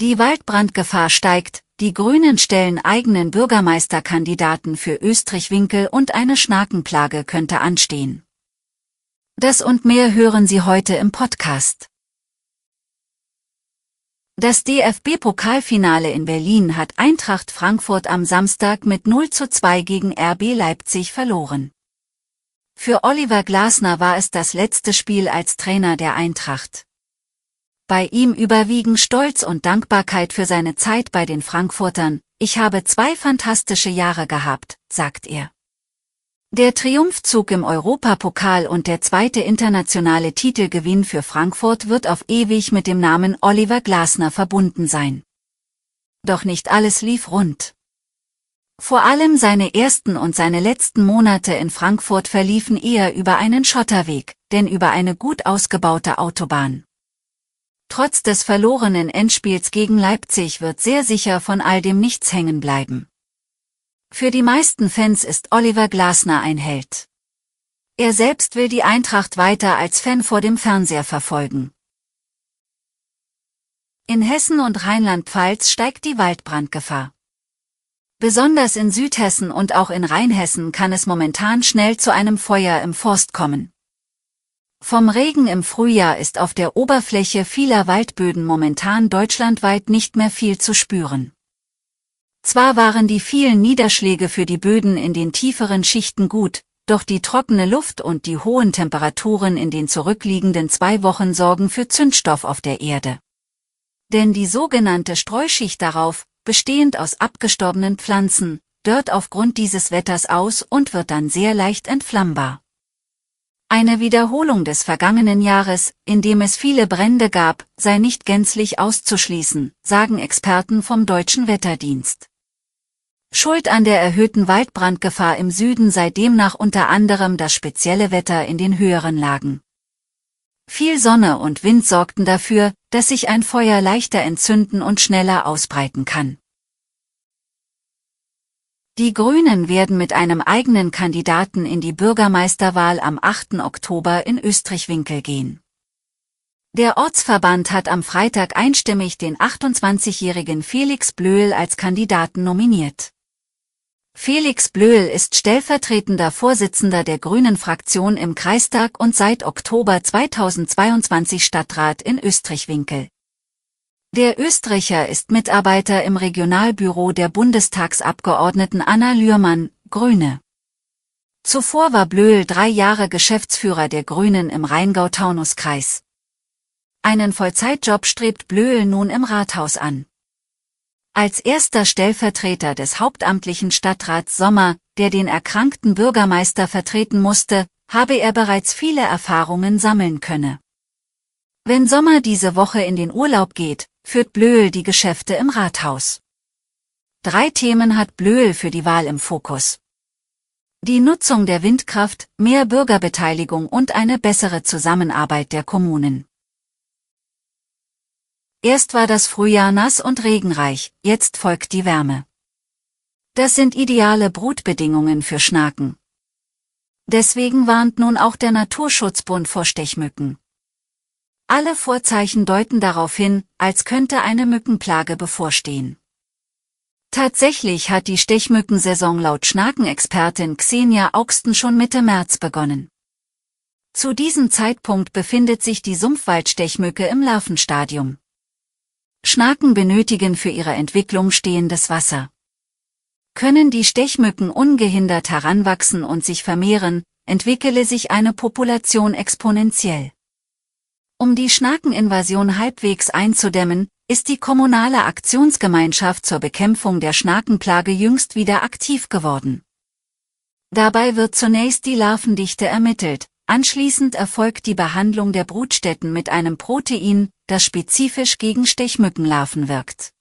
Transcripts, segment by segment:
Die Waldbrandgefahr steigt, die Grünen stellen eigenen Bürgermeisterkandidaten für Österreich-Winkel und eine Schnakenplage könnte anstehen. Das und mehr hören Sie heute im Podcast. Das DFB-Pokalfinale in Berlin hat Eintracht Frankfurt am Samstag mit 0 zu 2 gegen RB Leipzig verloren. Für Oliver Glasner war es das letzte Spiel als Trainer der Eintracht. Bei ihm überwiegen Stolz und Dankbarkeit für seine Zeit bei den Frankfurtern. Ich habe zwei fantastische Jahre gehabt, sagt er. Der Triumphzug im Europapokal und der zweite internationale Titelgewinn für Frankfurt wird auf ewig mit dem Namen Oliver Glasner verbunden sein. Doch nicht alles lief rund. Vor allem seine ersten und seine letzten Monate in Frankfurt verliefen eher über einen Schotterweg, denn über eine gut ausgebaute Autobahn. Trotz des verlorenen Endspiels gegen Leipzig wird sehr sicher von all dem nichts hängen bleiben. Für die meisten Fans ist Oliver Glasner ein Held. Er selbst will die Eintracht weiter als Fan vor dem Fernseher verfolgen. In Hessen und Rheinland-Pfalz steigt die Waldbrandgefahr. Besonders in Südhessen und auch in Rheinhessen kann es momentan schnell zu einem Feuer im Forst kommen. Vom Regen im Frühjahr ist auf der Oberfläche vieler Waldböden momentan deutschlandweit nicht mehr viel zu spüren. Zwar waren die vielen Niederschläge für die Böden in den tieferen Schichten gut, doch die trockene Luft und die hohen Temperaturen in den zurückliegenden zwei Wochen sorgen für Zündstoff auf der Erde. Denn die sogenannte Streuschicht darauf, bestehend aus abgestorbenen Pflanzen, dört aufgrund dieses Wetters aus und wird dann sehr leicht entflammbar. Eine Wiederholung des vergangenen Jahres, in dem es viele Brände gab, sei nicht gänzlich auszuschließen, sagen Experten vom Deutschen Wetterdienst. Schuld an der erhöhten Waldbrandgefahr im Süden sei demnach unter anderem das spezielle Wetter in den höheren Lagen. Viel Sonne und Wind sorgten dafür, dass sich ein Feuer leichter entzünden und schneller ausbreiten kann. Die Grünen werden mit einem eigenen Kandidaten in die Bürgermeisterwahl am 8. Oktober in Österreich-Winkel gehen. Der Ortsverband hat am Freitag einstimmig den 28-jährigen Felix Blöhl als Kandidaten nominiert. Felix Blöhl ist stellvertretender Vorsitzender der Grünen-Fraktion im Kreistag und seit Oktober 2022 Stadtrat in Österreich-Winkel. Der Österreicher ist Mitarbeiter im Regionalbüro der Bundestagsabgeordneten Anna Lührmann, Grüne. Zuvor war Blöhl drei Jahre Geschäftsführer der Grünen im Rheingau-Taunus-Kreis. Einen Vollzeitjob strebt Blöhl nun im Rathaus an. Als erster Stellvertreter des hauptamtlichen Stadtrats Sommer, der den erkrankten Bürgermeister vertreten musste, habe er bereits viele Erfahrungen sammeln könne. Wenn Sommer diese Woche in den Urlaub geht, führt Blöhl die Geschäfte im Rathaus. Drei Themen hat Blöhl für die Wahl im Fokus. Die Nutzung der Windkraft, mehr Bürgerbeteiligung und eine bessere Zusammenarbeit der Kommunen. Erst war das Frühjahr nass und regenreich, jetzt folgt die Wärme. Das sind ideale Brutbedingungen für Schnaken. Deswegen warnt nun auch der Naturschutzbund vor Stechmücken. Alle Vorzeichen deuten darauf hin, als könnte eine Mückenplage bevorstehen. Tatsächlich hat die Stechmückensaison laut Schnakenexpertin Xenia Augsten schon Mitte März begonnen. Zu diesem Zeitpunkt befindet sich die Sumpfwaldstechmücke im Larvenstadium. Schnaken benötigen für ihre Entwicklung stehendes Wasser. Können die Stechmücken ungehindert heranwachsen und sich vermehren, entwickele sich eine Population exponentiell. Um die Schnakeninvasion halbwegs einzudämmen, ist die kommunale Aktionsgemeinschaft zur Bekämpfung der Schnakenplage jüngst wieder aktiv geworden. Dabei wird zunächst die Larvendichte ermittelt, anschließend erfolgt die Behandlung der Brutstätten mit einem Protein, das spezifisch gegen Stechmückenlarven wirkt.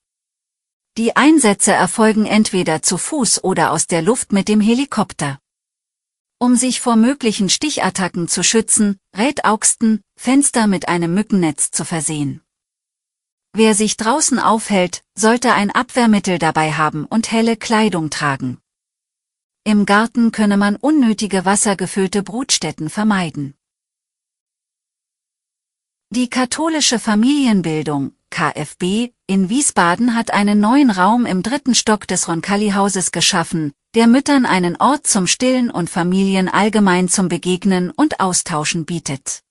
Die Einsätze erfolgen entweder zu Fuß oder aus der Luft mit dem Helikopter. Um sich vor möglichen Stichattacken zu schützen, rät Augsten, Fenster mit einem Mückennetz zu versehen. Wer sich draußen aufhält, sollte ein Abwehrmittel dabei haben und helle Kleidung tragen. Im Garten könne man unnötige wassergefüllte Brutstätten vermeiden. Die katholische Familienbildung, KFB, in Wiesbaden hat einen neuen Raum im dritten Stock des Roncalli-Hauses geschaffen, der Müttern einen Ort zum Stillen und Familien allgemein zum Begegnen und Austauschen bietet.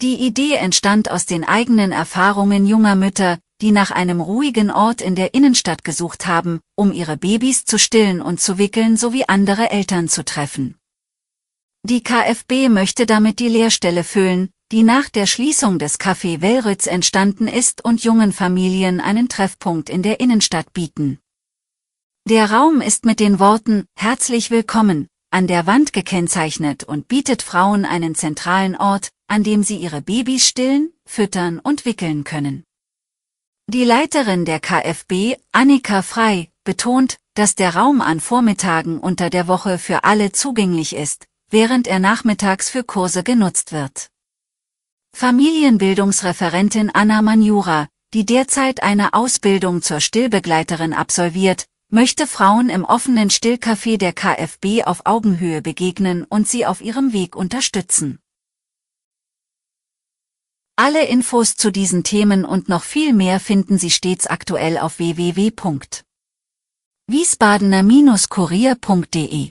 Die Idee entstand aus den eigenen Erfahrungen junger Mütter, die nach einem ruhigen Ort in der Innenstadt gesucht haben, um ihre Babys zu stillen und zu wickeln sowie andere Eltern zu treffen. Die KfB möchte damit die Leerstelle füllen, die nach der Schließung des Café Wellrütz entstanden ist und jungen Familien einen Treffpunkt in der Innenstadt bieten. Der Raum ist mit den Worten Herzlich willkommen an der Wand gekennzeichnet und bietet Frauen einen zentralen Ort, an dem sie ihre Babys stillen, füttern und wickeln können. Die Leiterin der KfB, Annika Frei, betont, dass der Raum an Vormittagen unter der Woche für alle zugänglich ist, während er nachmittags für Kurse genutzt wird. Familienbildungsreferentin Anna Manjura, die derzeit eine Ausbildung zur Stillbegleiterin absolviert, möchte Frauen im offenen Stillcafé der KfB auf Augenhöhe begegnen und sie auf ihrem Weg unterstützen. Alle Infos zu diesen Themen und noch viel mehr finden Sie stets aktuell auf www.wiesbadener-kurier.de.